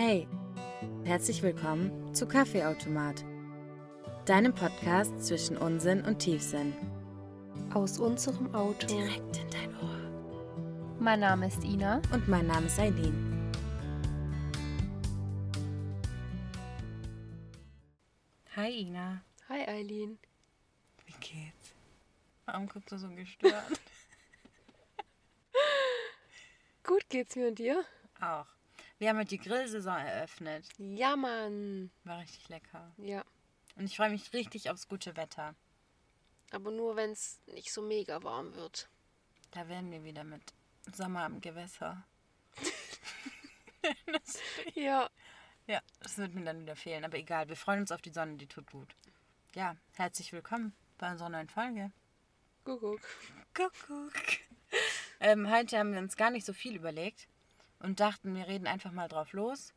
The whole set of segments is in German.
Hey, herzlich willkommen zu Kaffeeautomat, deinem Podcast zwischen Unsinn und Tiefsinn. Aus unserem Auto. Direkt in dein Ohr. Mein Name ist Ina. Und mein Name ist Eileen. Hi Ina. Hi Eileen. Wie geht's? Warum guckst du so gestört? Gut geht's mir und dir? Auch. Wir haben heute die Grillsaison eröffnet. Ja, Mann. War richtig lecker. Ja. Und ich freue mich richtig aufs gute Wetter. Aber nur, wenn es nicht so mega warm wird. Da werden wir wieder mit Sommer am Gewässer. Ja. ja, das wird mir dann wieder fehlen. Aber egal, wir freuen uns auf die Sonne, die tut gut. Ja, herzlich willkommen bei unserer neuen Folge. Kuckuck. Kuckuck. Ähm, heute haben wir uns gar nicht so viel überlegt und dachten, wir reden einfach mal drauf los,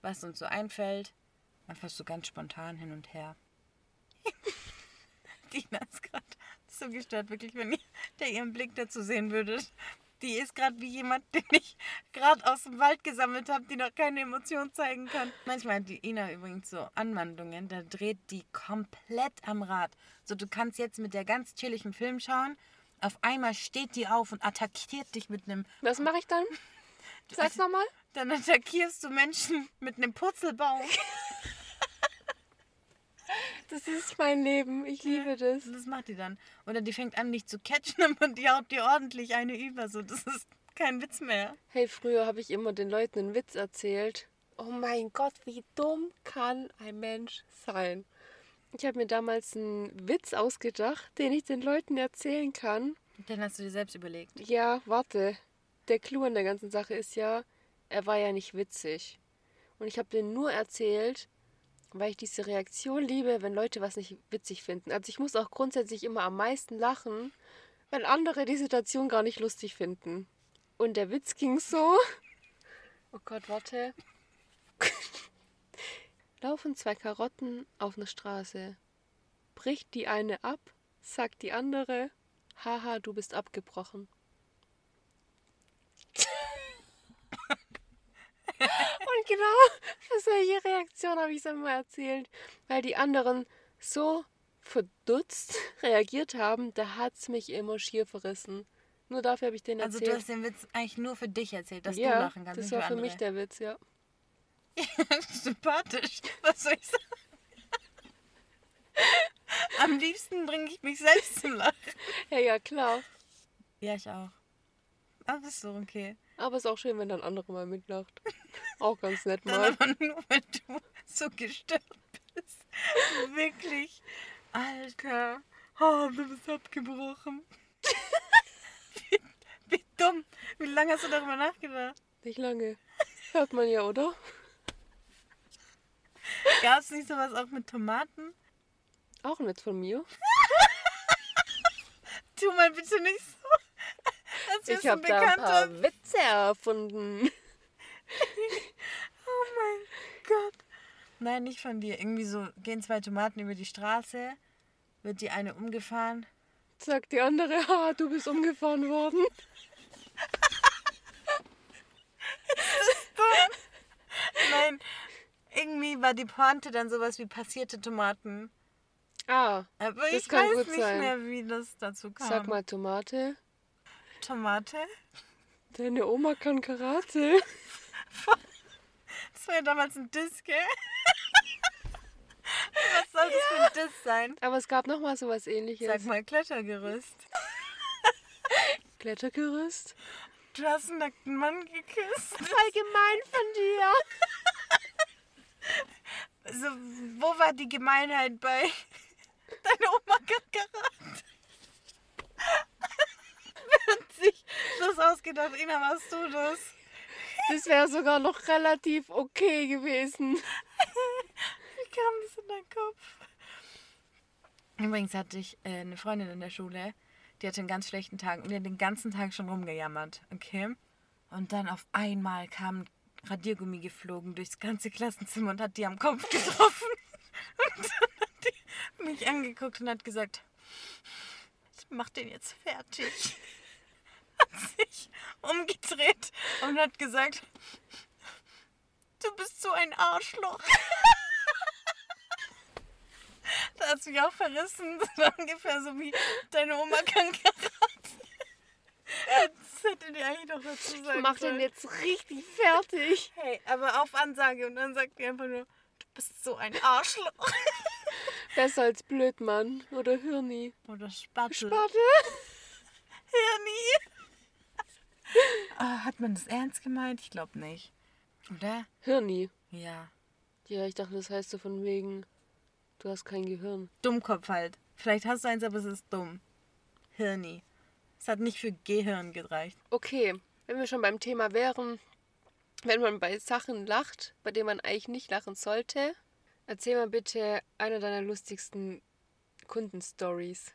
was uns so einfällt. Einfach so ganz spontan hin und her. Dina ist gerade so gestört, wirklich, wenn ihr der ihren Blick dazu sehen würdet. Die ist gerade wie jemand, den ich gerade aus dem Wald gesammelt habe, die noch keine Emotion zeigen kann. Manchmal hat die Ina übrigens so Anwandlungen, da dreht die komplett am Rad. So, du kannst jetzt mit der ganz chilligen Film schauen. Auf einmal steht die auf und attackiert dich mit einem. Was mache ich dann? Sag's nochmal. Dann attackierst du Menschen mit einem Purzelbaum. Das ist mein Leben. Ich liebe das. Das macht die dann. Oder die fängt an, dich zu catchen und die haut dir ordentlich eine über. So, das ist kein Witz mehr. Hey, früher habe ich immer den Leuten einen Witz erzählt. Oh mein Gott, wie dumm kann ein Mensch sein? Ich habe mir damals einen Witz ausgedacht, den ich den Leuten erzählen kann. Den hast du dir selbst überlegt. Ja, warte. Der Clou an der ganzen Sache ist ja, er war ja nicht witzig. Und ich habe den nur erzählt, weil ich diese Reaktion liebe, wenn Leute was nicht witzig finden. Also ich muss auch grundsätzlich immer am meisten lachen, wenn andere die Situation gar nicht lustig finden. Und der Witz ging so. Oh Gott, warte. Laufen zwei Karotten auf einer Straße. Bricht die eine ab, sagt die andere, haha, du bist abgebrochen. Und genau für solche Reaktionen habe ich es immer erzählt, weil die anderen so verdutzt reagiert haben, da hat es mich immer schier verrissen. Nur dafür habe ich den Also erzählt. du hast den Witz eigentlich nur für dich erzählt, dass ja, du lachen kannst. das war für andere. mich der Witz, ja. Sympathisch. Was soll ich sagen? Am liebsten bringe ich mich selbst zum Lachen. Ja, ja, klar. Ja, ich auch. Aber ist so okay. Aber es ist auch schön, wenn dann andere mal mitlacht. Auch ganz nett Dann mal. aber nur, weil du so gestört bist. Wirklich. Alter. Oh, du bist abgebrochen. wie, wie dumm. Wie lange hast du darüber nachgedacht? Nicht lange. Hört man ja, oder? Gab es nicht sowas auch mit Tomaten? Auch ein Witz von mir. Tu mal bitte nicht so. Ich habe da ein paar Witze erfunden. Oh mein Gott. Nein, nicht von dir. Irgendwie so gehen zwei Tomaten über die Straße, wird die eine umgefahren. Sagt die andere, ha, du bist umgefahren worden. Nein, irgendwie war die Pointe dann sowas wie passierte Tomaten. Ah, Aber Das ich kann weiß gut nicht sein. mehr, wie das dazu kam. sag mal Tomate. Tomate? Deine Oma kann Karate. Das war ja damals ein Diss, gell? Was soll das für ein Diss sein? Aber es gab noch mal sowas ähnliches. Sag mal Klettergerüst. Klettergerüst. Du hast einen nackten Mann geküsst. Voll gemein von dir. Also, wo war die Gemeinheit bei deine Oma kann Karate? Hat sich das ausgedacht? Ina, warst du das? Das wäre sogar noch relativ okay gewesen. Wie kam das in deinen Kopf? Übrigens hatte ich äh, eine Freundin in der Schule, die hatte einen ganz schlechten Tag und die hat den ganzen Tag schon rumgejammert, okay? Und dann auf einmal kam ein Radiergummi geflogen durchs ganze Klassenzimmer und hat die am Kopf getroffen. Und dann hat die mich angeguckt und hat gesagt, ich mach den jetzt fertig. Hat sich umgedreht und hat gesagt, Du bist so ein Arschloch. da hast du mich auch verrissen. Das war ungefähr so wie deine Oma kann Karate. Das hätte dir eigentlich noch dazu sagen Mach den jetzt richtig fertig. Hey, aber auf Ansage. Und dann sagt die einfach nur, du bist so ein Arschloch. Besser als Blödmann oder Hirni. Oder Spattel. Warte. Hirni. Ah, hat man das ernst gemeint? Ich glaube nicht. Oder? Hirni. Ja. Ja, ich dachte, das heißt so von wegen, du hast kein Gehirn. Dummkopf halt. Vielleicht hast du eins, aber es ist dumm. Hirni. Es hat nicht für Gehirn gereicht. Okay, wenn wir schon beim Thema wären, wenn man bei Sachen lacht, bei denen man eigentlich nicht lachen sollte, erzähl mal bitte eine deiner lustigsten Kundenstories.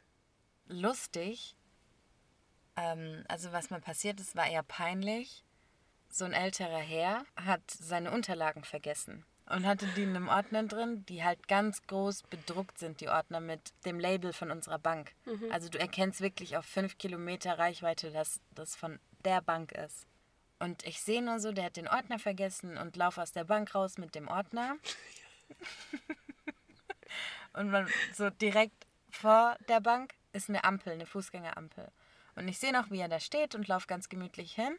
Lustig. Ähm, also was mal passiert ist, war eher peinlich. So ein älterer Herr hat seine Unterlagen vergessen und hatte die in einem Ordner drin, die halt ganz groß bedruckt sind, die Ordner mit dem Label von unserer Bank. Also du erkennst wirklich auf fünf Kilometer Reichweite, dass das von der Bank ist. Und ich sehe nur so, der hat den Ordner vergessen und laufe aus der Bank raus mit dem Ordner. und man so direkt vor der Bank ist eine Ampel, eine Fußgängerampel. Und ich sehe noch, wie er da steht und laufe ganz gemütlich hin.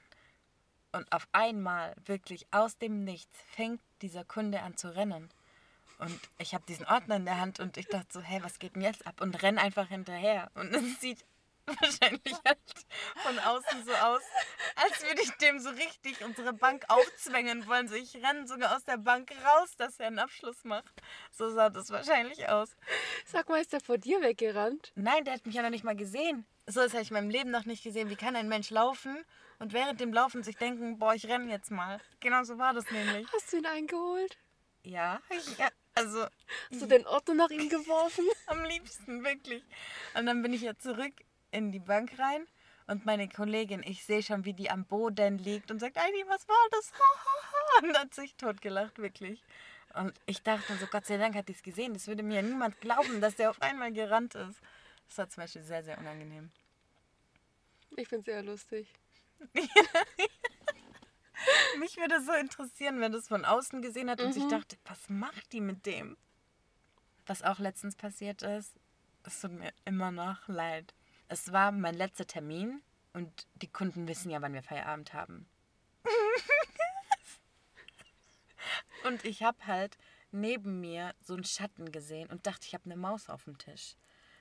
Und auf einmal, wirklich aus dem Nichts, fängt dieser Kunde an zu rennen. Und ich habe diesen Ordner in der Hand und ich dachte so, hey, was geht denn jetzt ab? Und renn einfach hinterher. Und es sieht wahrscheinlich halt von außen so aus, als würde ich dem so richtig unsere Bank aufzwängen wollen. So, ich renne sogar aus der Bank raus, dass er einen Abschluss macht. So sah das wahrscheinlich aus. Sag mal, ist der vor dir weggerannt? Nein, der hat mich ja noch nicht mal gesehen. So das habe ich in meinem Leben noch nicht gesehen. Wie kann ein Mensch laufen und während dem Laufen sich denken, boah, ich renne jetzt mal. Genau so war das nämlich. Hast du ihn eingeholt? Ja, ja also Hast du den Ordner nach ihm geworfen? am liebsten, wirklich. Und dann bin ich ja zurück in die Bank rein und meine Kollegin, ich sehe schon, wie die am Boden liegt und sagt, Heidi, was war das? Und hat sich totgelacht, wirklich. Und ich dachte so, Gott sei Dank hat die es gesehen. Das würde mir ja niemand glauben, dass der auf einmal gerannt ist. Das war zum Beispiel sehr, sehr unangenehm. Ich finde sehr lustig. Mich würde so interessieren, wenn das von außen gesehen hat und sich Mhm. dachte, was macht die mit dem? Was auch letztens passiert ist, es tut mir immer noch leid. Es war mein letzter Termin und die Kunden wissen ja, wann wir Feierabend haben. und ich habe halt neben mir so einen Schatten gesehen und dachte, ich habe eine Maus auf dem Tisch.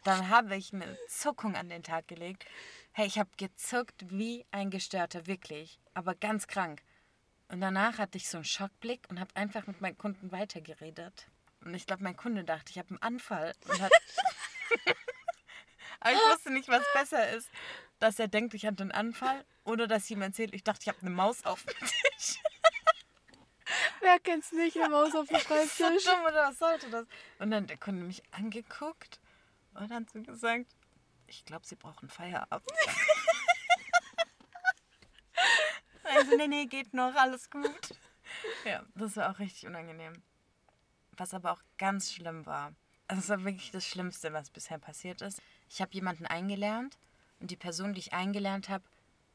Dann habe ich eine Zuckung an den Tag gelegt. Hey, ich habe gezuckt wie ein Gestörter, wirklich. Aber ganz krank. Und danach hatte ich so einen Schockblick und habe einfach mit meinen Kunden weitergeredet. Und ich glaube, mein Kunde dachte, ich habe einen Anfall. Aber ich wusste nicht, was besser ist. Dass er denkt, ich hatte einen Anfall oder dass ihm erzählt, ich dachte, ich habe eine Maus auf dem Tisch. Wer kennt's nicht, eine Maus auf dem So Schreibtisch? dumm oder was sollte das? Und dann hat der Kunde mich angeguckt und hat so gesagt, ich glaube, sie brauchen Feierabend. also, nee, nee, geht noch, alles gut. Ja, das war auch richtig unangenehm. Was aber auch ganz schlimm war. Also, es war wirklich das Schlimmste, was bisher passiert ist. Ich habe jemanden eingelernt und die Person, die ich eingelernt habe,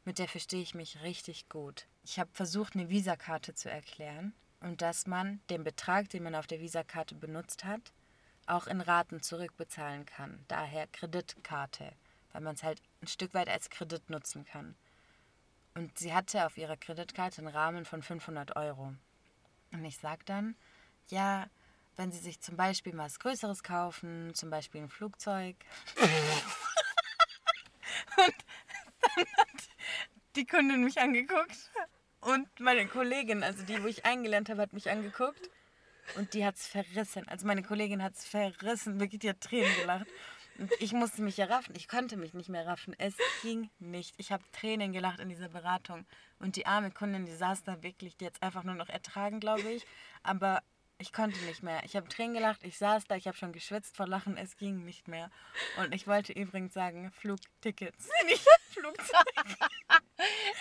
mit der verstehe ich mich richtig gut. Ich habe versucht, eine Visakarte zu erklären und dass man den Betrag, den man auf der Visakarte benutzt hat, auch in Raten zurückbezahlen kann. Daher Kreditkarte, weil man es halt ein Stück weit als Kredit nutzen kann. Und sie hatte auf ihrer Kreditkarte einen Rahmen von 500 Euro. Und ich sage dann, ja, wenn Sie sich zum Beispiel was Größeres kaufen, zum Beispiel ein Flugzeug. und dann hat die Kundin mich angeguckt und meine Kollegin, also die, wo ich eingelernt habe, hat mich angeguckt und die hat es verrissen. Also meine Kollegin hat es verrissen, wirklich, die hat Tränen gelacht. Und ich musste mich ja raffen. Ich konnte mich nicht mehr raffen. Es ging nicht. Ich habe Tränen gelacht in dieser Beratung. Und die arme Kundin, die saß da wirklich, die hat es einfach nur noch ertragen, glaube ich. Aber ich konnte nicht mehr. Ich habe Tränen gelacht, ich saß da, ich habe schon geschwitzt vor Lachen, es ging nicht mehr. Und ich wollte übrigens sagen, Flugtickets, nicht Flugzeug.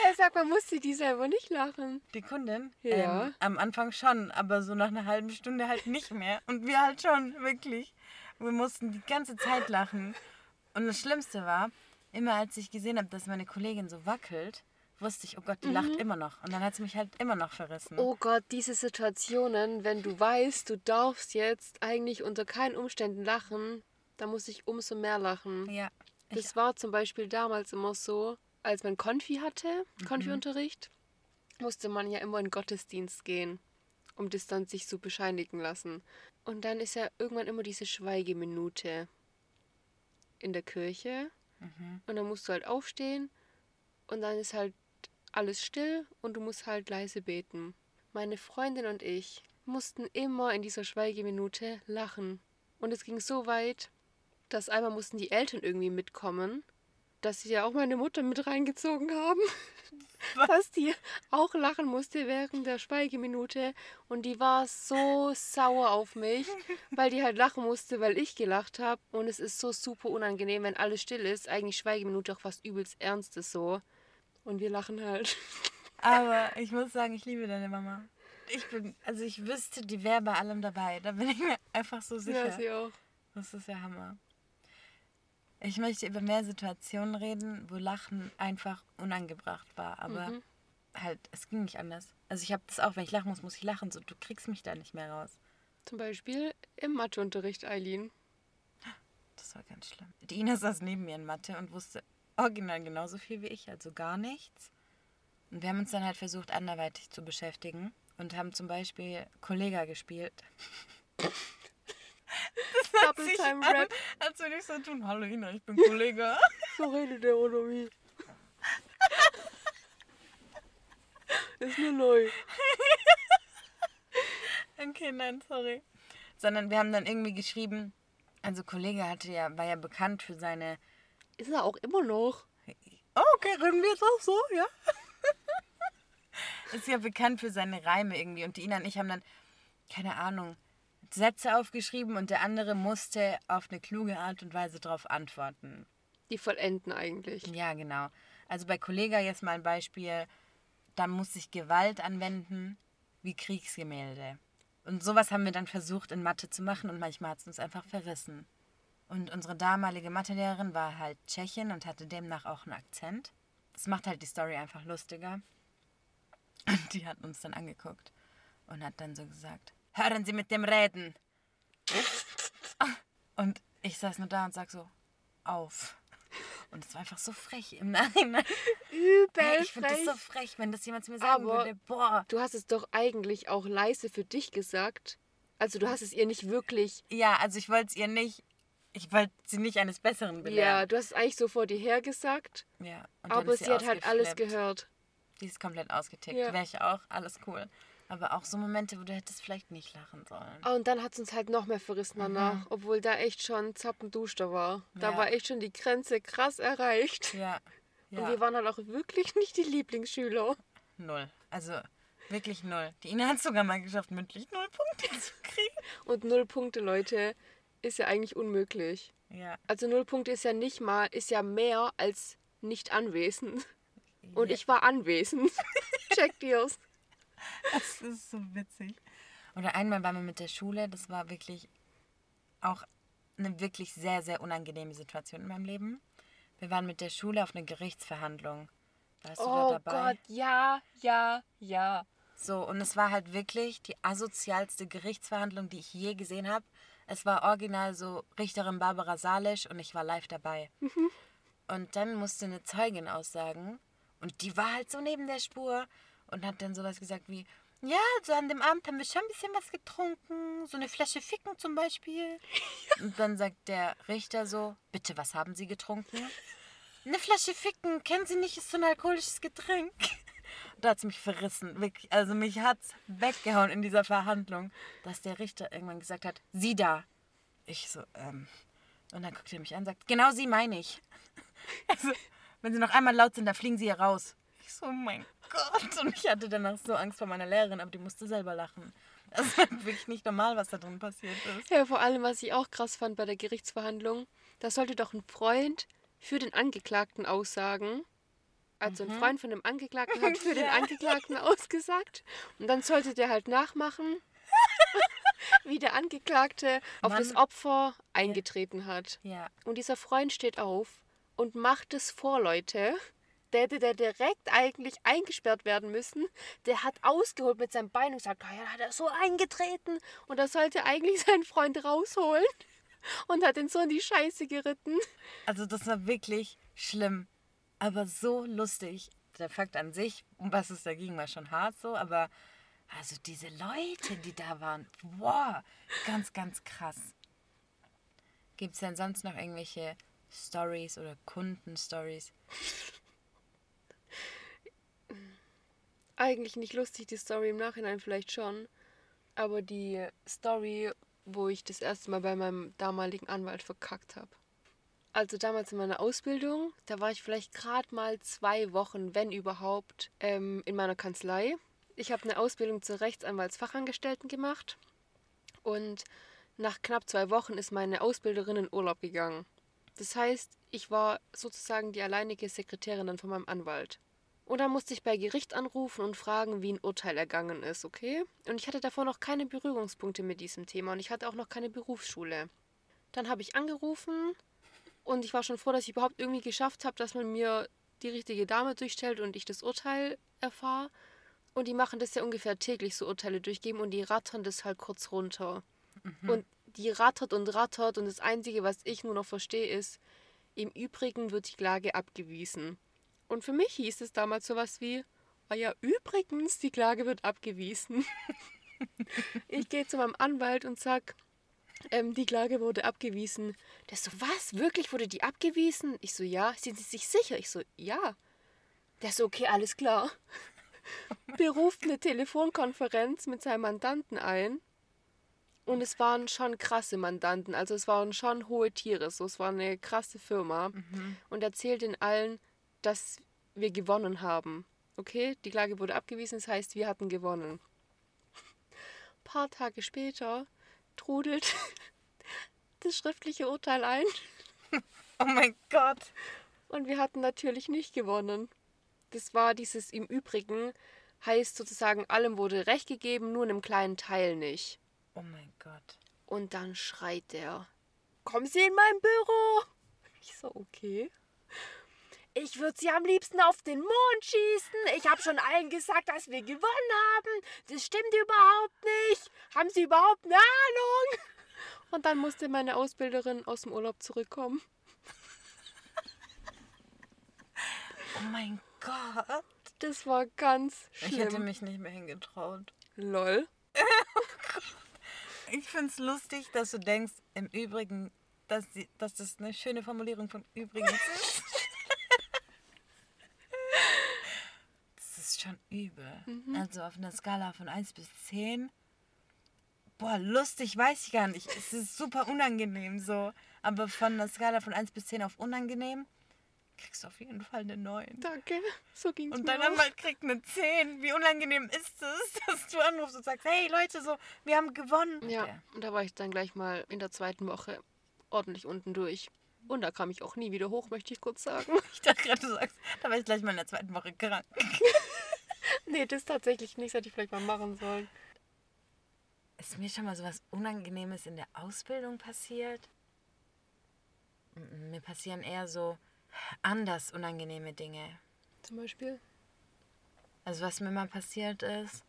Er sagt, man musste die selber nicht lachen. Die Kundin? Ja. Ähm, am Anfang schon, aber so nach einer halben Stunde halt nicht mehr. Und wir halt schon, wirklich. Wir mussten die ganze Zeit lachen. Und das Schlimmste war, immer als ich gesehen habe, dass meine Kollegin so wackelt, wusste ich, oh Gott, die lacht immer noch. Und dann hat sie mich halt immer noch verrissen. Oh Gott, diese Situationen, wenn du weißt, du darfst jetzt eigentlich unter keinen Umständen lachen, dann muss ich umso mehr lachen. Ja. Das war zum Beispiel damals immer so, als man Konfi hatte, Konfi-Unterricht, musste man ja immer in Gottesdienst gehen, um das dann sich so bescheinigen lassen. Und dann ist ja irgendwann immer diese Schweigeminute in der Kirche. Und dann musst du halt aufstehen und dann ist halt alles still und du musst halt leise beten. Meine Freundin und ich mussten immer in dieser Schweigeminute lachen. Und es ging so weit, dass einmal mussten die Eltern irgendwie mitkommen, dass sie ja auch meine Mutter mit reingezogen haben. dass die auch lachen musste während der Schweigeminute. Und die war so sauer auf mich, weil die halt lachen musste, weil ich gelacht habe. Und es ist so super unangenehm, wenn alles still ist. Eigentlich Schweigeminute auch was übelst Ernstes so. Und wir lachen halt. aber ich muss sagen, ich liebe deine Mama. Ich bin, also ich wüsste, die wäre bei allem dabei. Da bin ich mir einfach so sicher. Ja, sie auch. Das ist ja Hammer. Ich möchte über mehr Situationen reden, wo Lachen einfach unangebracht war. Aber Mhm. halt, es ging nicht anders. Also ich habe das auch, wenn ich lachen muss, muss ich lachen. So, du kriegst mich da nicht mehr raus. Zum Beispiel im Matheunterricht, Eileen. Das war ganz schlimm. Die Ina saß neben mir in Mathe und wusste original genauso viel wie ich, also gar nichts. Und wir haben uns dann halt versucht, anderweitig zu beschäftigen und haben zum Beispiel Kollega gespielt. Double Time Rap. Als würde ich so tun, hallo Ina, ich bin Kollega. So redet der oder wie? Ist nur neu. Okay, nein, sorry. Sondern wir haben dann irgendwie geschrieben, also Kollege hatte ja, war ja bekannt für seine. Ist er auch immer noch. Okay, reden wir jetzt auch so, ja? Ist ja bekannt für seine Reime irgendwie. Und die Ina und ich haben dann, keine Ahnung, Sätze aufgeschrieben und der andere musste auf eine kluge Art und Weise darauf antworten. Die vollenden eigentlich. Ja, genau. Also bei Kollega jetzt mal ein Beispiel, da muss ich Gewalt anwenden wie Kriegsgemälde. Und sowas haben wir dann versucht in Mathe zu machen und manchmal hat es uns einfach verrissen. Und unsere damalige Mathelehrerin war halt Tschechin und hatte demnach auch einen Akzent. Das macht halt die Story einfach lustiger. Und die hat uns dann angeguckt und hat dann so gesagt, hören Sie mit dem Reden. Und ich saß nur da und sag so, auf. Und es war einfach so frech im Nachhinein. Übel Hey, ich finde das so frech, wenn das jemand zu mir sagen Aber- würde. Boah. Du hast es doch eigentlich auch leise für dich gesagt. Also du hast es ihr nicht wirklich. Ja, also ich wollte es ihr nicht, ich wollte sie nicht eines Besseren Ja, belehren. du hast es eigentlich so vor dir hergesagt. Ja. und Aber ist sie hat halt alles gehört. Die ist komplett ausgetickt. Ja. Wäre ich auch, alles cool. Aber auch so Momente, wo du hättest vielleicht nicht lachen sollen. Ah, Und dann hat es uns halt noch mehr verrissen danach, obwohl da echt schon Zappenduster war. Da Ja. war echt schon die Grenze krass erreicht. Ja. Und Ja. wir waren halt auch wirklich nicht die Lieblingsschüler. Null. Also wirklich null. Die Ina hat es sogar mal geschafft, mündlich null Punkte zu kriegen. Und null Punkte, Leute, ist ja eigentlich unmöglich. Ja. Also null Punkte ist ja nicht mal, ist ja mehr als nicht anwesend. Und Ja. ich war anwesend. Check dir's. Das ist so witzig. Oder einmal waren wir mit der Schule, das war wirklich auch eine wirklich sehr, sehr unangenehme Situation in meinem Leben. Wir waren mit der Schule auf einer Gerichtsverhandlung. Warst du da Oh dabei? Gott, ja, ja, ja. So, und es war halt wirklich die asozialste Gerichtsverhandlung, die ich je gesehen habe. Es war original so Richterin Barbara Salisch und ich war live dabei. Und dann musste eine Zeugin aussagen und die war halt so neben der Spur und hat dann sowas gesagt wie, ja, so an dem Abend haben wir schon ein bisschen was getrunken, so eine Flasche Ficken zum Beispiel. Und dann sagt der Richter so, bitte, was haben Sie getrunken? Eine Flasche Ficken, kennen Sie nicht, ist so ein alkoholisches Getränk. Da hat es mich verrissen. Also mich hat es weggehauen in dieser Verhandlung, dass der Richter irgendwann gesagt hat, Sie da. Ich so, ähm. Und dann guckt er mich an und sagt, genau Sie meine ich. Also, wenn Sie noch einmal laut sind, dann fliegen Sie hier raus. Ich so, oh mein Gott. Und ich hatte danach so Angst vor meiner Lehrerin, aber die musste selber lachen. Das war wirklich nicht normal, was da drin passiert ist. Ja, vor allem, was ich auch krass fand bei der Gerichtsverhandlung, da sollte doch ein Freund für den Angeklagten aussagen. Also ein Freund von dem Angeklagten hat für den. Angeklagten ausgesagt. Und dann sollte der halt nachmachen, wie der Angeklagte auf das. Opfer eingetreten hat. Ja, Und dieser Freund steht auf und macht es vor, Leute. Der hätte der direkt eigentlich eingesperrt werden müssen. Der hat ausgeholt mit seinem Bein und gesagt, ja, hat er so eingetreten. Und er sollte eigentlich seinen Freund rausholen. Und hat ihn so in die Scheiße geritten. Also das war wirklich schlimm. Aber so lustig. Der Fakt an sich, um was es da ging, war schon hart so. Aber also diese Leute, die da waren, wow, ganz, ganz krass. Gibt es denn sonst noch irgendwelche Stories oder Kundenstories? Eigentlich nicht lustig, die Story im Nachhinein vielleicht schon. Aber die Story, wo ich das erste Mal bei meinem damaligen Anwalt verkackt habe. Also damals in meiner Ausbildung, da war ich vielleicht gerade mal zwei Wochen, wenn überhaupt, ähm, in meiner Kanzlei. Ich habe eine Ausbildung zur Rechtsanwaltsfachangestellten gemacht und nach knapp zwei Wochen ist meine Ausbilderin in Urlaub gegangen. Das heißt, ich war sozusagen die alleinige Sekretärin dann von meinem Anwalt. Und dann musste ich bei Gericht anrufen und fragen, wie ein Urteil ergangen ist, okay? Und ich hatte davor noch keine Berührungspunkte mit diesem Thema und ich hatte auch noch keine Berufsschule. Dann habe ich angerufen und ich war schon froh, dass ich überhaupt irgendwie geschafft habe, dass man mir die richtige Dame durchstellt und ich das Urteil erfahre. Und die machen das ja ungefähr täglich, so Urteile durchgeben und die rattern das halt kurz runter. Mhm. Und die rattert und rattert und das Einzige, was ich nur noch verstehe, ist, im Übrigen wird die Klage abgewiesen. Und für mich hieß es damals sowas wie, ah ja, übrigens, die Klage wird abgewiesen. ich gehe zu meinem Anwalt und sag, ähm, die Klage wurde abgewiesen. Der so, was? Wirklich wurde die abgewiesen? Ich so, ja. Sind Sie sich sicher? Ich so, ja. Der so, okay, alles klar beruft eine Telefonkonferenz mit seinem Mandanten ein. Und es waren schon krasse Mandanten, also es waren schon hohe Tiere, so es war eine krasse Firma. Mhm. Und erzählt den allen, dass wir gewonnen haben. Okay, die Klage wurde abgewiesen, das heißt, wir hatten gewonnen. Ein paar Tage später trudelt das schriftliche Urteil ein. Oh mein Gott. Und wir hatten natürlich nicht gewonnen das war dieses im Übrigen, heißt sozusagen, allem wurde Recht gegeben, nur einem kleinen Teil nicht. Oh mein Gott. Und dann schreit der, kommen Sie in mein Büro. Ich so, okay. Ich würde sie am liebsten auf den Mond schießen. Ich habe schon allen gesagt, dass wir gewonnen haben. Das stimmt überhaupt nicht. Haben Sie überhaupt eine Ahnung? Und dann musste meine Ausbilderin aus dem Urlaub zurückkommen. Oh mein Gott. Das war ganz schlimm. Ich hätte mich nicht mehr hingetraut. Lol. oh ich finde es lustig, dass du denkst, im Übrigen, dass, die, dass das eine schöne Formulierung von übrigens ist. Schon übel. Mhm. Also auf einer Skala von 1 bis 10. Boah, lustig weiß ich gar nicht. Es ist super unangenehm so. Aber von einer Skala von 1 bis 10 auf unangenehm kriegst du auf jeden Fall eine 9. Danke, so ging's Und dein Anwalt kriegt eine 10. Wie unangenehm ist es, dass du anrufst und sagst, hey Leute, so, wir haben gewonnen. Ja, ja, und da war ich dann gleich mal in der zweiten Woche ordentlich unten durch. Und da kam ich auch nie wieder hoch, möchte ich kurz sagen. Ich dachte gerade, du sagst, da war ich gleich mal in der zweiten Woche krank. nee, das tatsächlich nicht, das hätte ich vielleicht mal machen sollen. Ist mir schon mal so was Unangenehmes in der Ausbildung passiert? Mir passieren eher so anders unangenehme Dinge. Zum Beispiel? Also was mir mal passiert ist,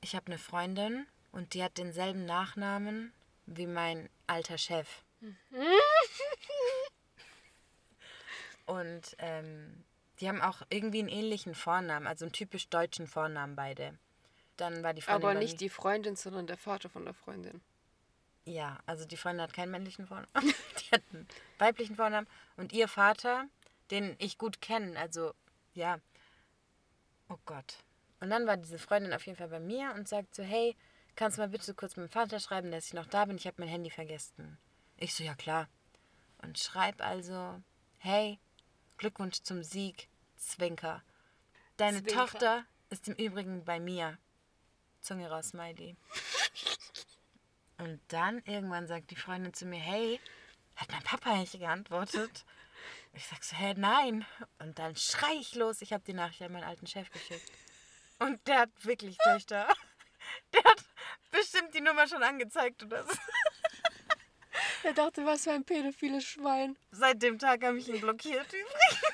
ich habe eine Freundin und die hat denselben Nachnamen wie mein alter Chef. und ähm, die haben auch irgendwie einen ähnlichen Vornamen, also einen typisch deutschen Vornamen beide. Dann war die Freundin Aber nicht die Freundin, sondern der Vater von der Freundin. Ja, also die Freundin hat keinen männlichen Vornamen. die hat einen weiblichen Vornamen. Und ihr Vater, den ich gut kenne, also ja. Oh Gott. Und dann war diese Freundin auf jeden Fall bei mir und sagt so, hey, kannst du mal bitte kurz mit dem Vater schreiben, dass ich noch da bin? Ich habe mein Handy vergessen. Ich so, ja klar. Und schreib also, hey, Glückwunsch zum Sieg, Zwinker. Deine Zwinker. Tochter ist im Übrigen bei mir. Zunge raus, Smiley. Und dann irgendwann sagt die Freundin zu mir, hey, hat mein Papa eigentlich geantwortet? Ich sag so, hä, nein. Und dann schrei ich los, ich habe die Nachricht an meinen alten Chef geschickt. Und der hat wirklich Töchter. Der hat bestimmt die Nummer schon angezeigt oder so. Er dachte, was für ein pädophiles Schwein. Seit dem Tag habe ich ihn blockiert übrigens.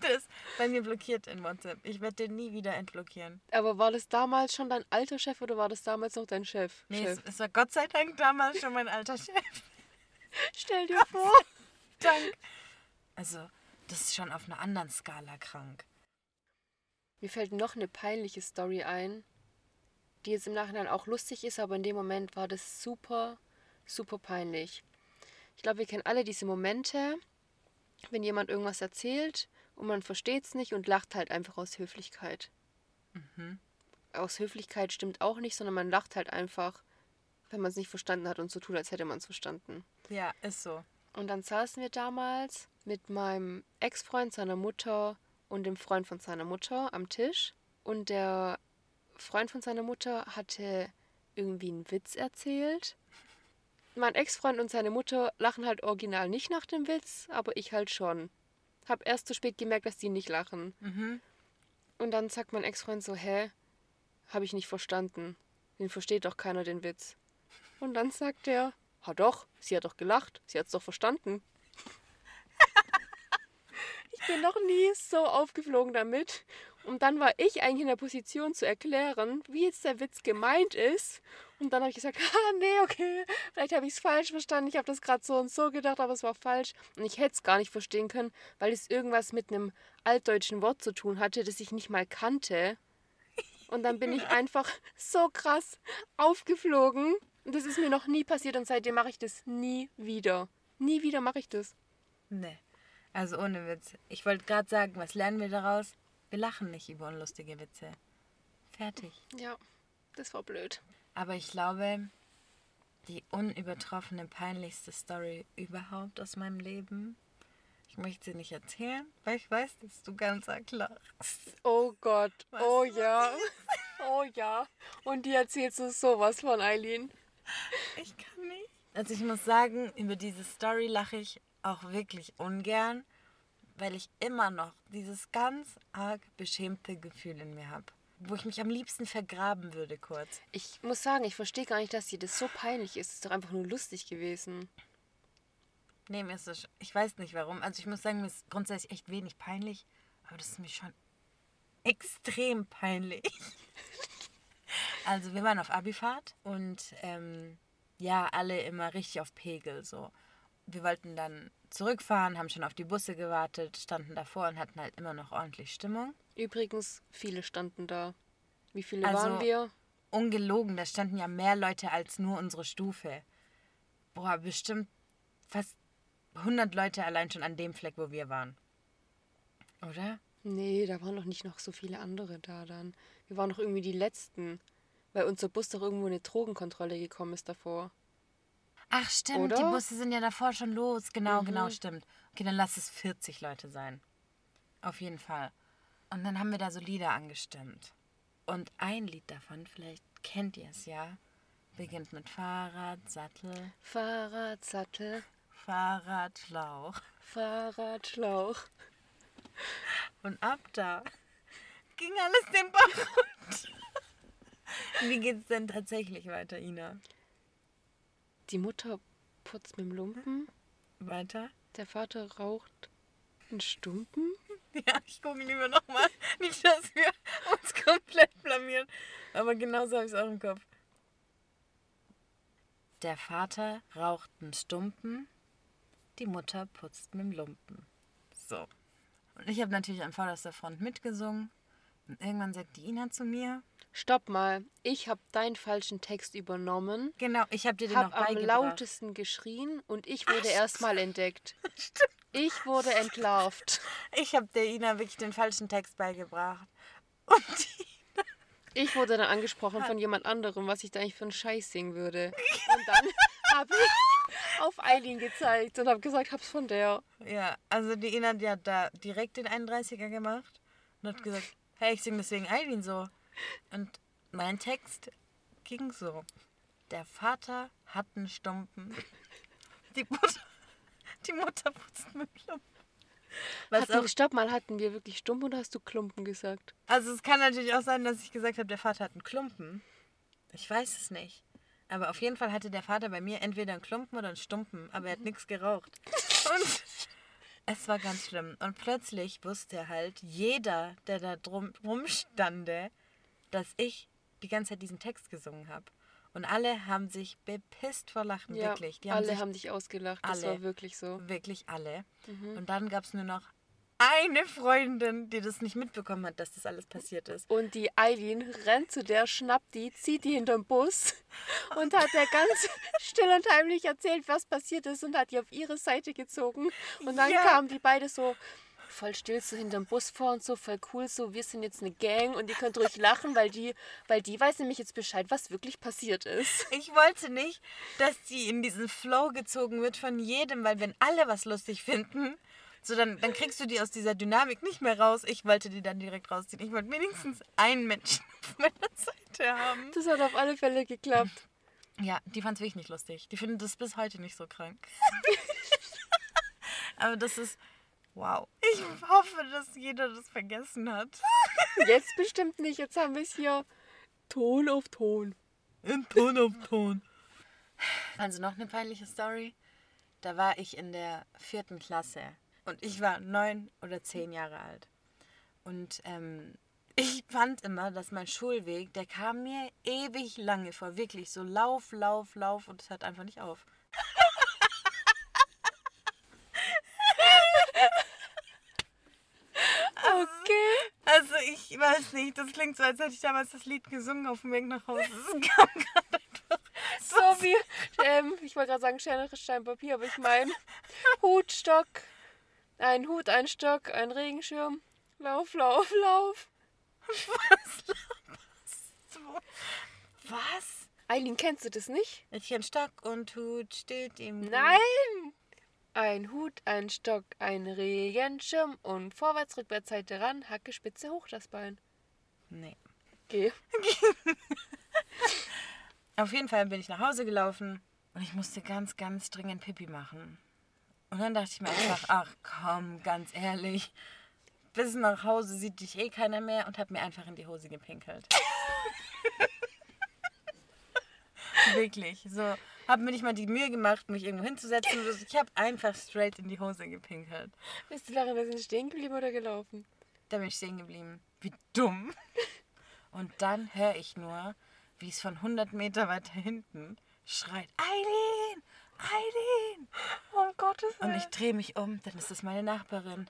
Das, bei mir blockiert in WhatsApp. Ich werde den nie wieder entblockieren. Aber war das damals schon dein alter Chef oder war das damals noch dein Chef? Nee, Chef. es, es war Gott sei Dank damals schon mein alter Chef. Stell dir vor. Dank. Also, das ist schon auf einer anderen Skala krank. Mir fällt noch eine peinliche Story ein, die jetzt im Nachhinein auch lustig ist, aber in dem Moment war das super, super peinlich. Ich glaube, wir kennen alle diese Momente, wenn jemand irgendwas erzählt und man versteht es nicht und lacht halt einfach aus Höflichkeit. Aus Höflichkeit stimmt auch nicht, sondern man lacht halt einfach, wenn man es nicht verstanden hat und so tut, als hätte man es verstanden. Ja, ist so. Und dann saßen wir damals mit meinem Ex-Freund, seiner Mutter und dem Freund von seiner Mutter am Tisch. Und der Freund von seiner Mutter hatte irgendwie einen Witz erzählt. Mein Ex-Freund und seine Mutter lachen halt original nicht nach dem Witz, aber ich halt schon. Hab erst zu spät gemerkt, dass die nicht lachen. Mhm. Und dann sagt mein Ex-Freund so, hä? Hab ich nicht verstanden. Den versteht doch keiner den Witz. Und dann sagt er, ha doch, sie hat doch gelacht, sie hat's doch verstanden. ich bin noch nie so aufgeflogen damit. Und dann war ich eigentlich in der Position zu erklären, wie jetzt der Witz gemeint ist. Und dann habe ich gesagt, ah, nee, okay, vielleicht habe ich es falsch verstanden. Ich habe das gerade so und so gedacht, aber es war falsch. Und ich hätte es gar nicht verstehen können, weil es irgendwas mit einem altdeutschen Wort zu tun hatte, das ich nicht mal kannte. Und dann bin ich einfach so krass aufgeflogen. Und das ist mir noch nie passiert und seitdem mache ich das nie wieder. Nie wieder mache ich das. Nee. Also ohne Witz. Ich wollte gerade sagen, was lernen wir daraus? Wir lachen nicht über unlustige Witze. Fertig. Ja, das war blöd. Aber ich glaube, die unübertroffene, peinlichste Story überhaupt aus meinem Leben. Ich möchte sie nicht erzählen, weil ich weiß, dass du ganz arg lachst. Oh Gott, Was oh ja. Oh ja. Und die erzählst du sowas von Eileen. Ich kann nicht. Also ich muss sagen, über diese Story lache ich auch wirklich ungern, weil ich immer noch dieses ganz arg beschämte Gefühl in mir habe. Wo ich mich am liebsten vergraben würde kurz. Ich muss sagen, ich verstehe gar nicht, dass dir das so peinlich ist. Es ist doch einfach nur lustig gewesen. Nee, mir ist das, ich weiß nicht warum. Also ich muss sagen, mir ist grundsätzlich echt wenig peinlich, aber das ist mir schon extrem peinlich. Also wir waren auf Abifahrt und ähm, ja, alle immer richtig auf Pegel so. Wir wollten dann zurückfahren, haben schon auf die Busse gewartet, standen davor und hatten halt immer noch ordentlich Stimmung. Übrigens, viele standen da. Wie viele Also- waren wir? Ungelogen, da standen ja mehr Leute als nur unsere Stufe. Boah, bestimmt fast 100 Leute allein schon an dem Fleck, wo wir waren. Oder? Nee, da waren doch nicht noch so viele andere da dann. Wir waren doch irgendwie die Letzten. Weil unser Bus doch irgendwo eine Drogenkontrolle gekommen ist davor. Ach, stimmt, Oder? die Busse sind ja davor schon los. Genau, genau, stimmt. Okay, dann lass es 40 Leute sein. Auf jeden Fall. Und dann haben wir da so Lieder angestimmt. Und ein Lied davon, vielleicht kennt ihr es ja, beginnt mit Fahrrad, Sattel, Fahrrad, Sattel, Fahrrad, Schlauch. Fahrrad, Schlauch. Und ab da ging alles den Bach runter. Wie geht's denn tatsächlich weiter, Ina? Die Mutter putzt mit dem Lumpen. Weiter? Der Vater raucht einen Stumpen. Ja, ich gucke lieber nochmal. Nicht, dass wir uns komplett blamieren. Aber genauso habe ich es auch im Kopf. Der Vater raucht einen Stumpen, die Mutter putzt mit dem Lumpen. So. Und ich habe natürlich an vorderster Front mitgesungen. Und irgendwann sagt die Ina zu mir, Stopp mal, ich habe deinen falschen Text übernommen, genau, ich habe dir den noch habe am lautesten geschrien und ich wurde erstmal entdeckt. Ich wurde entlarvt. Ich habe der Ina wirklich den falschen Text beigebracht. Und die, Ich wurde dann angesprochen von jemand anderem, was ich da eigentlich für einen Scheiß singen würde. Und dann habe ich auf Eileen gezeigt und habe gesagt, hab's von der. ja, also die Ina, die hat da direkt den 31er gemacht und hat gesagt, hey, ich singe deswegen Eileen so. Und mein Text ging so. Der Vater hat einen Stumpen. Die Mutter, die Mutter putzt mit Klumpen. Was Hatten, auch, stopp mal, hatten wir wirklich stumm oder hast du Klumpen gesagt? also es kann natürlich auch sein, dass ich gesagt habe, der Vater hat einen Klumpen. Ich weiß es nicht. Aber auf jeden Fall hatte der Vater bei mir entweder einen Klumpen oder einen Stumpen, aber er hat nichts geraucht. Und Es war ganz schlimm. Und plötzlich wusste halt jeder, der da drum rumstande, dass ich die ganze Zeit diesen Text gesungen habe. Und alle haben sich bepisst vor Lachen, Ja, wirklich. Die haben alle sich haben dich ausgelacht. Das alle. war wirklich so. wirklich alle. Mhm. Und dann gab es nur noch eine Freundin, die das nicht mitbekommen hat, dass das alles passiert ist. Und die Eileen rennt zu der, schnappt die, zieht die hinterm Bus und hat der ganz still und heimlich erzählt, was passiert ist und hat die auf ihre Seite gezogen. Und dann Ja. kamen die beide so voll still so hinterm Bus vor und so voll cool so, wir sind jetzt eine Gang und ihr könnt ruhig lachen, weil die, weil die weiß nämlich jetzt Bescheid, was wirklich passiert ist. Ich wollte nicht, dass die in diesen Flow gezogen wird von jedem, weil wenn alle was lustig finden, so dann, dann kriegst du die aus dieser Dynamik nicht mehr raus. Ich wollte die dann direkt rausziehen. Ich wollte wenigstens einen Menschen auf meiner Seite haben. Das hat auf alle Fälle geklappt. Ja, die fand es wirklich nicht lustig. Die finden das bis heute nicht so krank. Aber das ist. Wow. Ich hoffe, dass jeder das vergessen hat. Jetzt bestimmt nicht, jetzt haben wir es hier Ton auf Ton. In Ton auf Ton. Also noch eine peinliche Story. Da war ich in der vierten Klasse und ich war neun oder zehn Jahre alt. Und ähm, ich fand immer, dass mein Schulweg, der kam mir ewig lange vor. Wirklich so Lauf, Lauf, Lauf und es hört einfach nicht auf. Okay. Also ich weiß nicht, das klingt so, als hätte ich damals das Lied gesungen auf dem Weg nach Hause. Das kam gerade einfach So wie, ähm, ich wollte gerade sagen Schere, Stein, Papier, aber ich meine Hut, Stock, ein Hut, ein Stock, ein Regenschirm. Lauf, lauf, lauf. so. Was? Eileen, kennst du das nicht? Mädchen Stock und Hut steht im Nein! Ein Hut, ein Stock, ein Regenschirm und vorwärts, rückwärts, Seite ran, Hacke, Spitze, hoch das Bein. Nee. Geh. Auf jeden Fall bin ich nach Hause gelaufen und ich musste ganz, ganz dringend Pipi machen. Und dann dachte ich mir einfach, ach komm, ganz ehrlich, bis nach Hause sieht dich eh keiner mehr und hab mir einfach in die Hose gepinkelt. Wirklich, so. Hab mir nicht mal die Mühe gemacht, mich irgendwo hinzusetzen. Ich habe einfach straight in die Hose gepinkelt. Bist du währenddessen stehen geblieben oder gelaufen? Da bin ich stehen geblieben. Wie dumm. Und dann höre ich nur, wie es von 100 Meter weiter hinten schreit, Eileen, Eileen. Oh Gottes Und ich drehe mich um, dann ist das meine Nachbarin.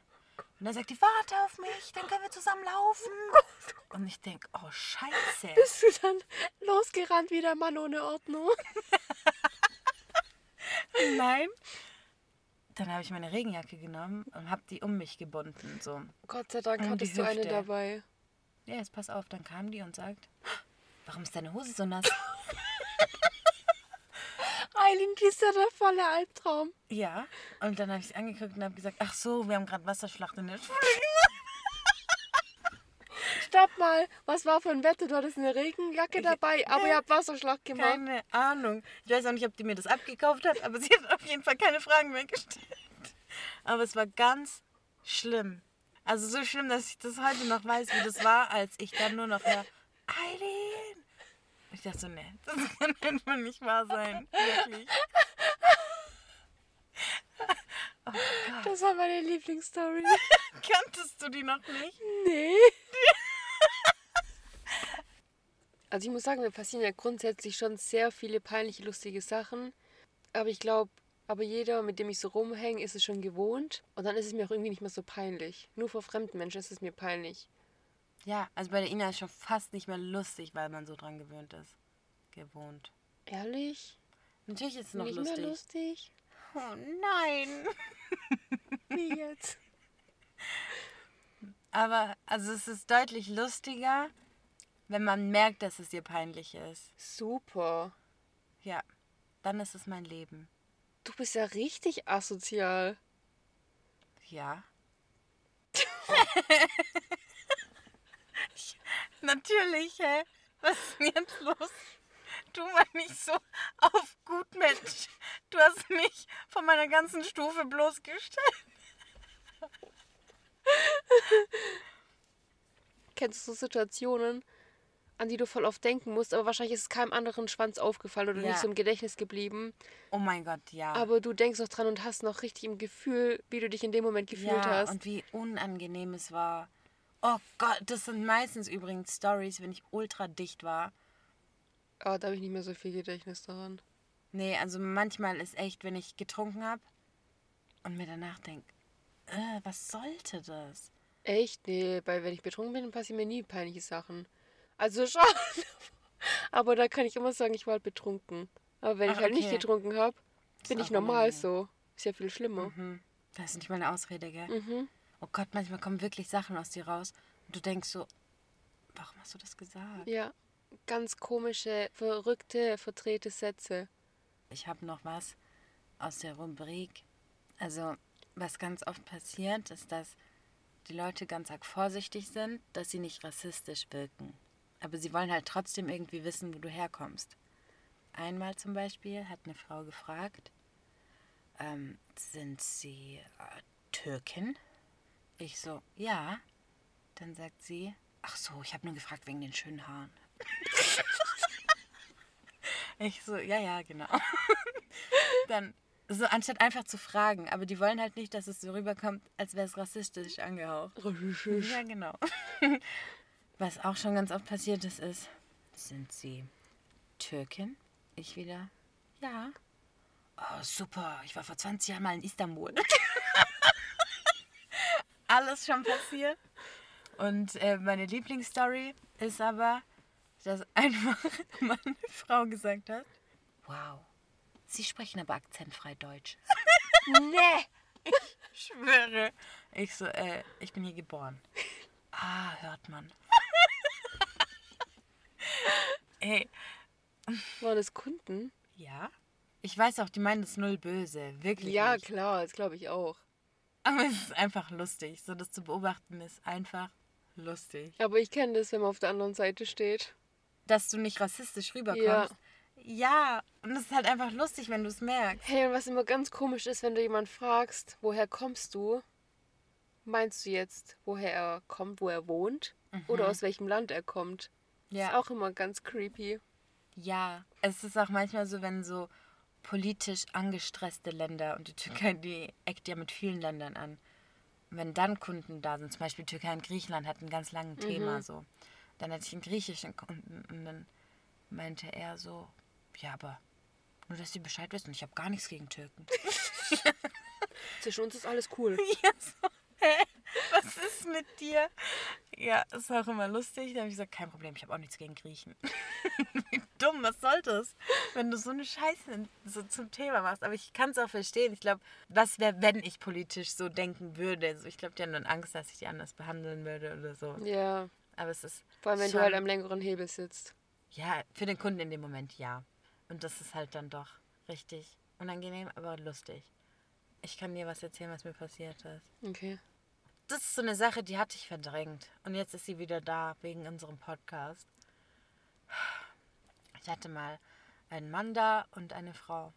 Und dann sagt die, warte auf mich, dann können wir zusammen laufen. Und ich denke, oh scheiße. Bist du dann losgerannt wie der Mann ohne Ordnung? Nein. Dann habe ich meine Regenjacke genommen und habe die um mich gebunden. So. Gott sei Dank Um hattest du eine dabei. Ja, jetzt pass auf, dann kam die und sagt, warum ist deine Hose so nass? Eileen, die ist ja der volle Albtraum. Ja. Und dann habe ich sie angeguckt und habe gesagt, ach so, wir haben gerade Wasserschlacht in der Schule. Stopp mal, was war für ein Wetter? Du hattest eine Regenjacke dabei, aber ihr habt Wasserschlag gemacht. Keine Ahnung. Ich weiß auch nicht, ob die mir das abgekauft hat, aber sie hat auf jeden Fall keine Fragen mehr gestellt. Aber es war ganz schlimm. Also so schlimm, dass ich das heute noch weiß, wie das war, als ich dann nur noch höre, Eileen. Ich dachte so, nee, das kann einfach nicht wahr sein. Wirklich. Oh Gott. Das war meine Lieblingsstory. Kanntest du die noch nicht? Nee. Also ich muss sagen, mir passieren ja grundsätzlich schon sehr viele peinliche, lustige Sachen. Aber ich glaube, aber jeder, mit dem ich so rumhänge, ist es schon gewohnt. Und dann ist es mir auch irgendwie nicht mehr so peinlich. Nur vor fremden Menschen ist es mir peinlich. Ja, also bei der Ina ist schon fast nicht mehr lustig, weil man so dran gewöhnt ist. Gewohnt. Ehrlich? Natürlich ist es noch nicht lustig. mehr lustig? Oh nein. Wie jetzt? Aber also es ist deutlich lustiger, wenn man merkt, dass es dir peinlich ist. Super. Ja, dann ist es mein Leben. Du bist ja richtig asozial. Ja. Ich- Natürlich, hä? Was ist denn jetzt los? Tu mal nicht so auf gut Mensch. Du hast mich von meiner ganzen Stufe bloßgestellt. Kennst du so Situationen? an die du voll oft denken musst, aber wahrscheinlich ist es keinem anderen Schwanz aufgefallen oder Ja. nicht so im Gedächtnis geblieben. Oh mein Gott, ja. Aber du denkst noch dran und hast noch richtig im Gefühl, wie du dich in dem Moment gefühlt ja, hast. und wie unangenehm es war. Oh Gott, das sind meistens übrigens Stories, wenn ich ultra dicht war. Ah, da habe ich nicht mehr so viel Gedächtnis daran. Nee, also manchmal ist echt, wenn ich getrunken habe und mir danach denke, äh, was sollte das? Echt? Nee, weil wenn ich betrunken bin, passieren mir nie peinliche Sachen. Also schon. Aber da kann ich immer sagen, ich war halt betrunken. Aber wenn Ach, ich halt nicht okay. getrunken habe, bin ich normal so. Ist ja viel schlimmer. Mhm. Das ist nicht mal eine Ausrede, gell? Mhm. Oh Gott, manchmal kommen wirklich Sachen aus dir raus und du denkst so, warum hast du das gesagt? Ja. Ganz komische, verrückte, verdrehte Sätze. Ich habe noch was aus der Rubrik. Also, was ganz oft passiert, ist, dass die Leute ganz arg vorsichtig sind, dass sie nicht rassistisch wirken. Aber sie wollen halt trotzdem irgendwie wissen, wo du herkommst. Einmal zum Beispiel hat eine Frau gefragt, ähm, sind Sie äh, Türkin? Ich so, ja. Dann sagt sie, ach so, ich habe nur gefragt wegen den schönen Haaren. ich so, ja, ja, genau. Dann so anstatt einfach zu fragen, aber die wollen halt nicht, dass es so rüberkommt, als wäre es rassistisch angehaucht. Ja, genau. Was auch schon ganz oft passiert ist, ist, sind Sie Türkin? Ich wieder, ja. Oh, super, ich war vor 20 Jahren mal in Istanbul. Alles schon passiert. Und äh, meine Lieblingsstory ist aber, dass einfach meine Frau gesagt hat, wow, Sie sprechen aber akzentfrei Deutsch. Nee! schwöre. Ich so, äh, ich bin hier geboren. Ah, hört man. Ey, Waren das Kunden? ja? Ich weiß auch, die meinen das null böse. Wirklich Ja, nicht. klar, das glaube ich auch. Aber es ist einfach lustig. So, das zu beobachten ist einfach lustig. Aber ich kenne das, wenn man auf der anderen Seite steht. Dass du nicht rassistisch rüberkommst. Ja. und es ist halt einfach lustig, wenn du es merkst. Hey, und was immer ganz komisch ist, wenn du jemanden fragst, woher kommst du? Meinst du jetzt, woher er kommt, wo er wohnt? Oder aus welchem Land er kommt? Ja. Ist auch immer ganz creepy. Ja, es ist auch manchmal so, wenn so politisch angestresste Länder und die Türkei, die eckt ja mit vielen Ländern an. Und wenn dann Kunden da sind, zum Beispiel Türkei und Griechenland hatten ein ganz langes Thema so. Dann hatte ich einen griechischen Kunden und dann meinte er so, ja, aber nur, dass die Bescheid wissen, ich habe gar nichts gegen Türken. Zwischen uns ist alles cool. ja, so, hä? Was ist mit dir? Ja, ist auch immer lustig. Da habe ich gesagt, kein Problem, ich habe auch nichts gegen Griechen. Wie dumm, was soll das? Wenn du so eine Scheiße so zum Thema machst. Aber ich kann es auch verstehen. Ich glaube, was wäre, wenn ich politisch so denken würde? So, ich glaube, die haben dann Angst, dass ich die anders behandeln würde oder so. Ja, Aber es ist. vor allem wenn du halt am längeren Hebel sitzt. Ja, für den Kunden in dem Moment ja. Und das ist halt dann doch richtig unangenehm, aber lustig. Ich kann dir was erzählen, was mir passiert ist. Okay. Das ist so eine Sache, die hatte ich verdrängt. Und jetzt ist sie wieder da, wegen unserem Podcast. Ich hatte mal einen Mann da und eine Frau.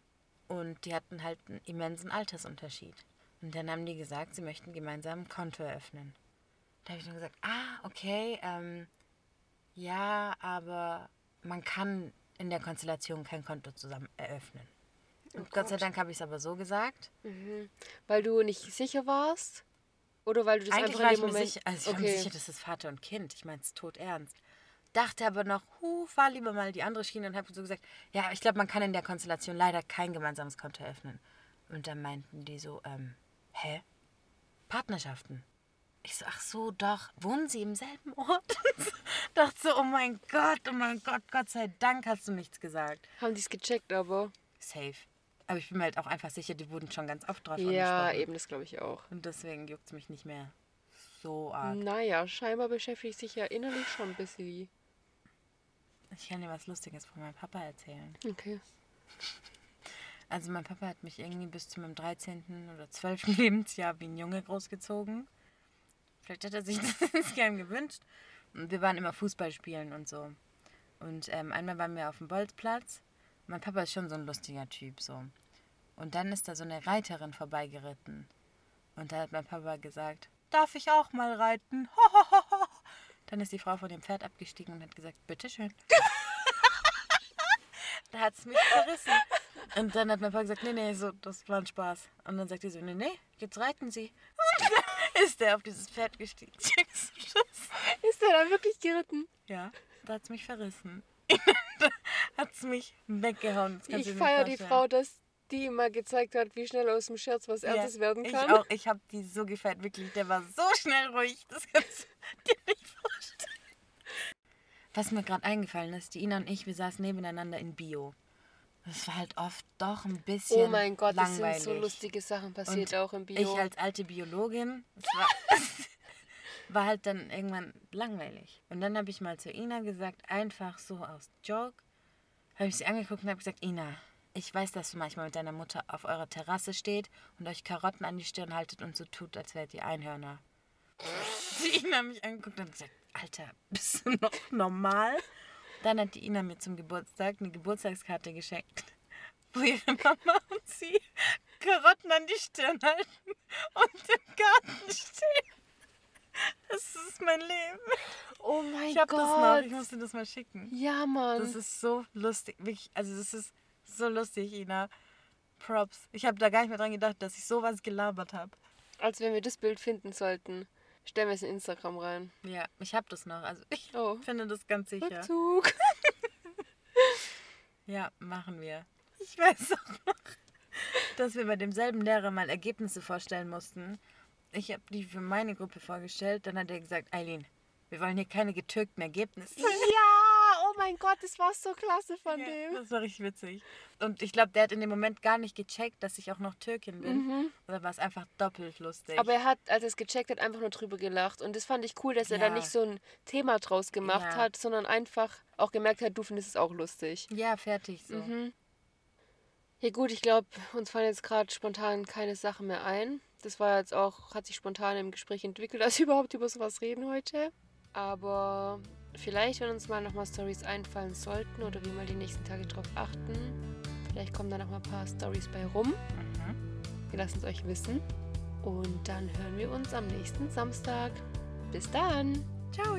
Und die hatten halt einen immensen Altersunterschied. Und dann haben die gesagt, sie möchten gemeinsam ein Konto eröffnen. Da habe ich nur gesagt, ah, okay, ähm, ja, aber man kann in der Konstellation kein Konto zusammen eröffnen. Und Gott sei Gott. Dank habe ich es aber so gesagt. Weil du nicht sicher warst? Oder weil du das Eigentlich einfach in ich dem mir Moment... sicher, also ich war mir okay. sicher, das ist Vater und Kind. Ich meine es tot ernst. Dachte aber noch, hu, fahr lieber mal die andere Schiene und habe so gesagt, ja, ich glaube, man kann in der Konstellation leider kein gemeinsames Konto eröffnen. Und dann meinten die so, ähm, hä? Partnerschaften. Ich so, ach so, doch. Wohnen sie im selben Ort? Dachte so, oh mein Gott, oh mein Gott, Gott sei Dank hast du nichts gesagt. Haben die es gecheckt, aber... Safe. Aber ich bin mir halt auch einfach sicher, die wurden schon ganz oft drauf Ja, angesprochen. eben, das glaube ich auch. Und deswegen juckt es mich nicht mehr so arg. Naja, scheinbar beschäftigt sich ja innerlich schon ein bisschen. Ich kann dir was Lustiges von meinem Papa erzählen. Okay. Also mein Papa hat mich irgendwie bis zu meinem 13. oder 12. Lebensjahr wie ein Junge großgezogen. Vielleicht hat er sich das insgeheim gewünscht. Und wir waren immer Fußball spielen und so. Und ähm, einmal waren wir auf dem Bolzplatz. Mein Papa ist schon so ein lustiger Typ so. Und dann ist da so eine Reiterin vorbeigeritten. Und da hat mein Papa gesagt, darf ich auch mal reiten? da Dann ist die Frau von dem Pferd abgestiegen und hat gesagt, bitteschön. da hat es mich verrissen. Und dann hat mein Papa gesagt, nee, nee, so, das war ein Spaß. Und dann sagt die so, nee, nee, jetzt reiten Sie. Und dann ist der auf dieses Pferd gestiegen. Ist der da wirklich geritten? Ja, da hat es mich verrissen. Hat es mich weggehauen. Ich feiere die. Frau, dass die immer gezeigt hat, wie schnell aus dem Scherz was Ernstes werden kann. Ich auch. Ich habe die so gefeiert, wirklich. Der war so schnell ruhig. Das kannst du dir nicht vorstellen. Was mir gerade eingefallen ist, die Ina und ich, wir saßen nebeneinander in Bio. Das war halt oft doch ein bisschen Oh mein Gott, es langweilig. sind so lustige Sachen passiert Und auch im Bio. Ich als alte Biologin, war, war halt dann irgendwann langweilig. Und dann habe ich mal zu Ina gesagt, einfach so aus Joke, habe ich sie angeguckt und habe gesagt, Ina, ich weiß, dass du manchmal mit deiner Mutter auf eurer Terrasse steht und euch Karotten an die Stirn haltet und so tut, als wärt ihr Einhörner. Die Ina hat mich angeguckt und gesagt, Alter, bist du noch normal? Dann hat die Ina mir zum Geburtstag eine Geburtstagskarte geschenkt, wo ihre Mama und sie Karotten an die Stirn halten und im Garten stehen. Das ist mein Leben. oh mein Ich hab Gott. das noch, ich musste das mal schicken. ja, Mann. Das ist so lustig, wirklich, also das ist so lustig, Ina. Props. Ich habe da gar nicht mehr dran gedacht, dass ich sowas gelabert habe. Als wenn wir das Bild finden sollten, stellen wir es in Instagram rein. Ja, ich habe das noch, also ich Oh. finde das ganz sicher. Rückzug. Ja, machen wir. Ich weiß auch noch, dass wir bei demselben Lehrer mal Ergebnisse vorstellen mussten. Ich habe die für meine Gruppe vorgestellt. Dann hat er gesagt, Eileen, wir wollen hier keine getürkten Ergebnisse. Ja, oh mein Gott, das war so klasse von Ja, dem. das war richtig witzig. Und ich glaube, der hat in dem Moment gar nicht gecheckt, dass ich auch noch Türkin bin. Oder war es einfach doppelt lustig. Mhm. Aber er hat, als er es gecheckt hat, einfach nur drüber gelacht. Und das fand ich cool, dass er da Ja. nicht so ein Thema draus gemacht Ja. hat, sondern einfach auch gemerkt hat, du findest es auch lustig. ja, fertig so. Mhm. Ja gut, ich glaube, uns fallen jetzt gerade spontan keine Sachen mehr ein. Das war jetzt auch, hat sich spontan im Gespräch entwickelt, dass wir überhaupt über sowas reden heute. Aber vielleicht, wenn uns mal nochmal Stories einfallen sollten oder wir mal die nächsten Tage drauf achten, vielleicht kommen da nochmal ein paar Stories bei rum. Mhm. Wir lassen es euch wissen. Und dann hören wir uns am nächsten Samstag. Bis dann! Ciao.